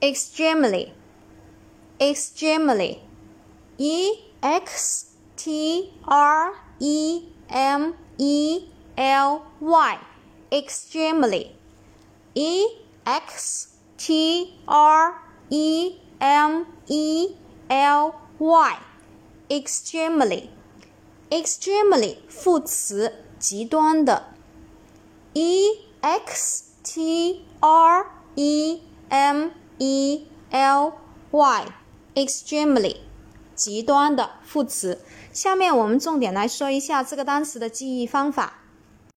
extremely, extremely, e x t r e m e l y, extremely, e x t r e m e l y, extremely, extremely 副词，极端的，e x t r e m e l y E L Y extremely 极端的副词。下面我们重点来说一下这个单词的记忆方法。